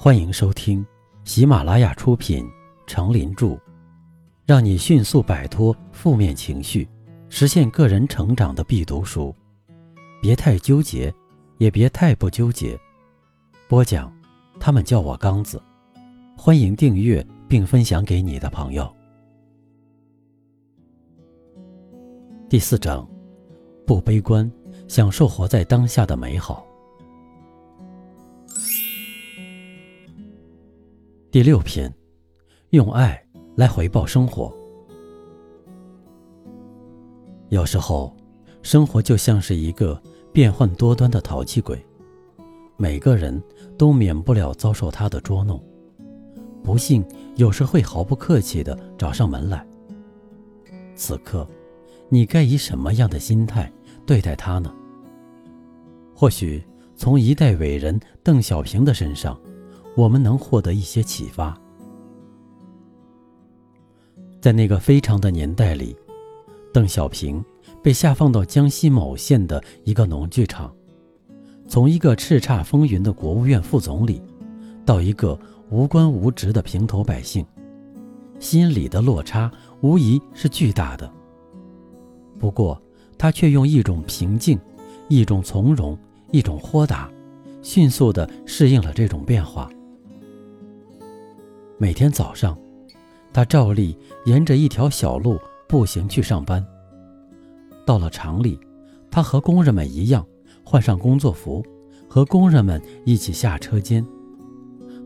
欢迎收听喜马拉雅出品《成林著》，让你迅速摆脱负面情绪，实现个人成长的必读书。别太纠结，也别太不纠结。播讲，他们叫我刚子。欢迎订阅并分享给你的朋友。第四章，不悲观，享受活在当下的美好。第六篇，用爱来回报生活。有时候，生活就像是一个变幻多端的淘气鬼，每个人都免不了遭受他的捉弄。不幸有时会毫不客气的找上门来。此刻，你该以什么样的心态对待他呢？或许从一代伟人邓小平的身上。我们能获得一些启发。在那个非常的年代里，邓小平被下放到江西某县的一个农具厂，从一个叱咤风云的国务院副总理，到一个无官无职的平头百姓，心里的落差无疑是巨大的。不过，他却用一种平静、一种从容、一种豁达，迅速地适应了这种变化。每天早上，他照例沿着一条小路步行去上班。到了厂里，他和工人们一样换上工作服，和工人们一起下车间。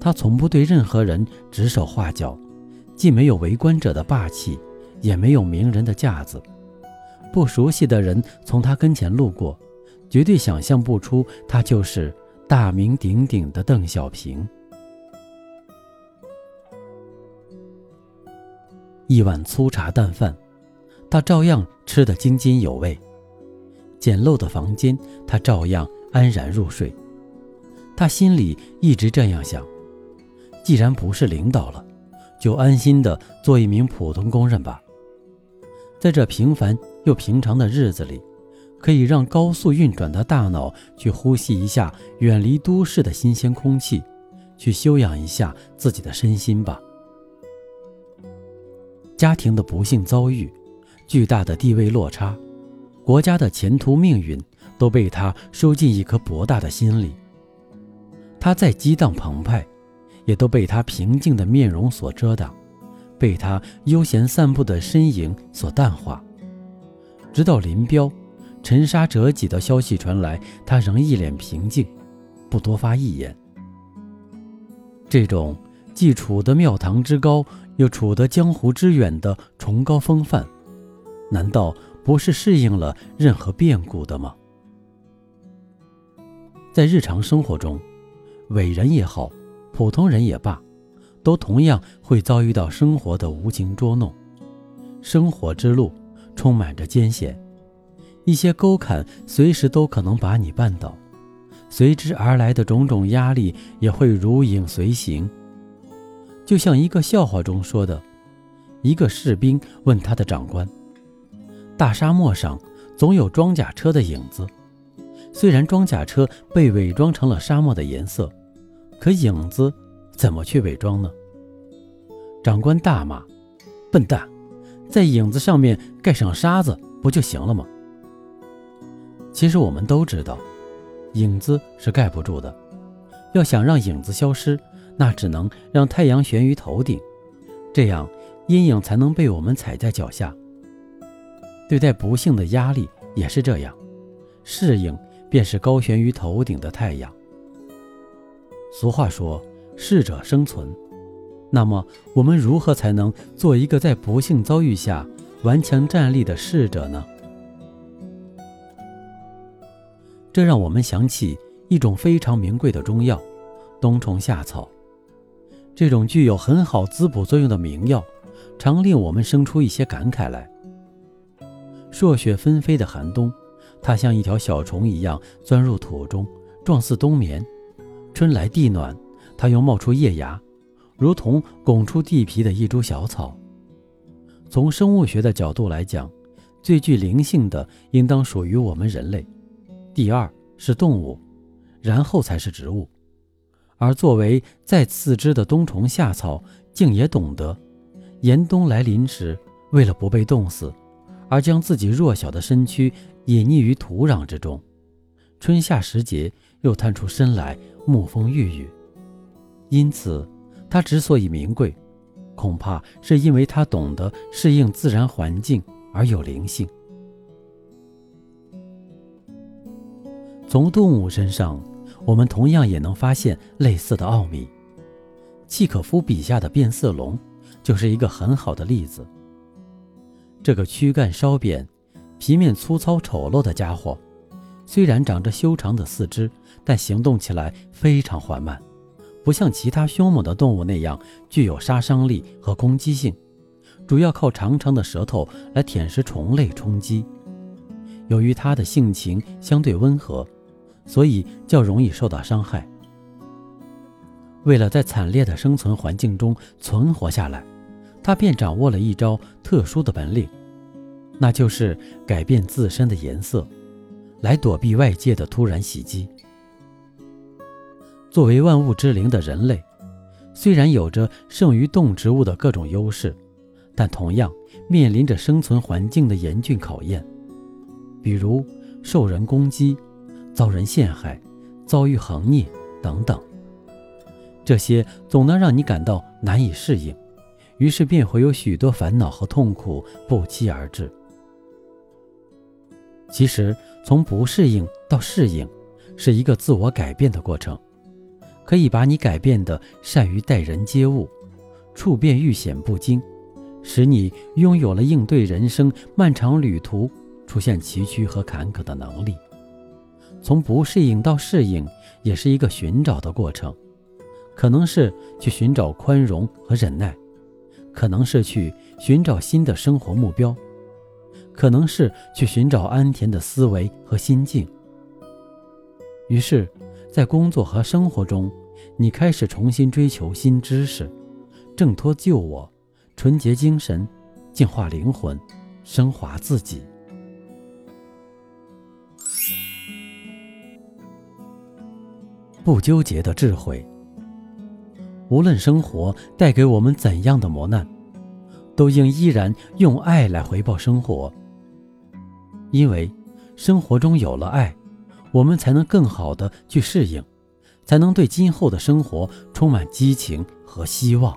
他从不对任何人指手画脚，既没有围观者的霸气，也没有名人的架子。不熟悉的人从他跟前路过，绝对想象不出他就是大名鼎鼎的邓小平。一碗粗茶淡饭，他照样吃得津津有味；简陋的房间，他照样安然入睡。他心里一直这样想：既然不是领导了，就安心的做一名普通工人吧。在这平凡又平常的日子里，可以让高速运转的大脑去呼吸一下远离都市的新鲜空气，去修养一下自己的身心吧。家庭的不幸遭遇，巨大的地位落差，国家的前途命运，都被他收进一颗博大的心里。他再激荡澎湃，也都被他平静的面容所遮挡，被他悠闲散步的身影所淡化。直到林彪沉沙折戟的消息传来，他仍一脸平静，不多发一言。这种既处得庙堂之高。又处得江湖之远的崇高风范，难道不是适应了任何变故的吗？在日常生活中，伟人也好，普通人也罢，都同样会遭遇到生活的无情捉弄。生活之路充满着艰险，一些沟坎随时都可能把你绊倒，随之而来的种种压力也会如影随形。就像一个笑话中说的，一个士兵问他的长官：“大沙漠上总有装甲车的影子，虽然装甲车被伪装成了沙漠的颜色，可影子怎么去伪装呢？”长官大骂：“笨蛋，在影子上面盖上沙子不就行了吗？”其实我们都知道，影子是盖不住的，要想让影子消失。那只能让太阳悬于头顶，这样阴影才能被我们踩在脚下。对待不幸的压力也是这样，适应便是高悬于头顶的太阳。俗话说“适者生存”，那么我们如何才能做一个在不幸遭遇下顽强站立的适者呢？这让我们想起一种非常名贵的中药——冬虫夏草。这种具有很好滋补作用的名药，常令我们生出一些感慨来。朔雪纷飞的寒冬，它像一条小虫一样钻入土中，状似冬眠；春来地暖，它又冒出叶芽，如同拱出地皮的一株小草。从生物学的角度来讲，最具灵性的应当属于我们人类，第二是动物，然后才是植物。而作为再次之的冬虫夏草，竟也懂得，严冬来临时，为了不被冻死，而将自己弱小的身躯隐匿于土壤之中；春夏时节，又探出身来，沐风浴雨。因此，它之所以名贵，恐怕是因为它懂得适应自然环境而有灵性。从动物身上。我们同样也能发现类似的奥秘。契可夫笔下的变色龙就是一个很好的例子。这个躯干稍扁、皮面粗糙丑陋的家伙，虽然长着修长的四肢，但行动起来非常缓慢，不像其他凶猛的动物那样具有杀伤力和攻击性，主要靠长长的舌头来舔食虫类充饥。由于它的性情相对温和。所以较容易受到伤害。为了在惨烈的生存环境中存活下来，他便掌握了一招特殊的本领，那就是改变自身的颜色，来躲避外界的突然袭击。作为万物之灵的人类，虽然有着胜于动植物的各种优势，但同样面临着生存环境的严峻考验，比如受人攻击。遭人陷害，遭遇横逆等等，这些总能让你感到难以适应，于是便会有许多烦恼和痛苦不期而至。其实，从不适应到适应，是一个自我改变的过程，可以把你改变的善于待人接物，处变遇险不惊，使你拥有了应对人生漫长旅途出现崎岖和坎坷的能力。从不适应到适应，也是一个寻找的过程，可能是去寻找宽容和忍耐，可能是去寻找新的生活目标，可能是去寻找安恬的思维和心境。于是，在工作和生活中，你开始重新追求新知识，挣脱旧我，纯洁精神，净化灵魂，升华自己。不纠结的智慧。无论生活带给我们怎样的磨难，都应依然用爱来回报生活。因为生活中有了爱，我们才能更好的去适应，才能对今后的生活充满激情和希望。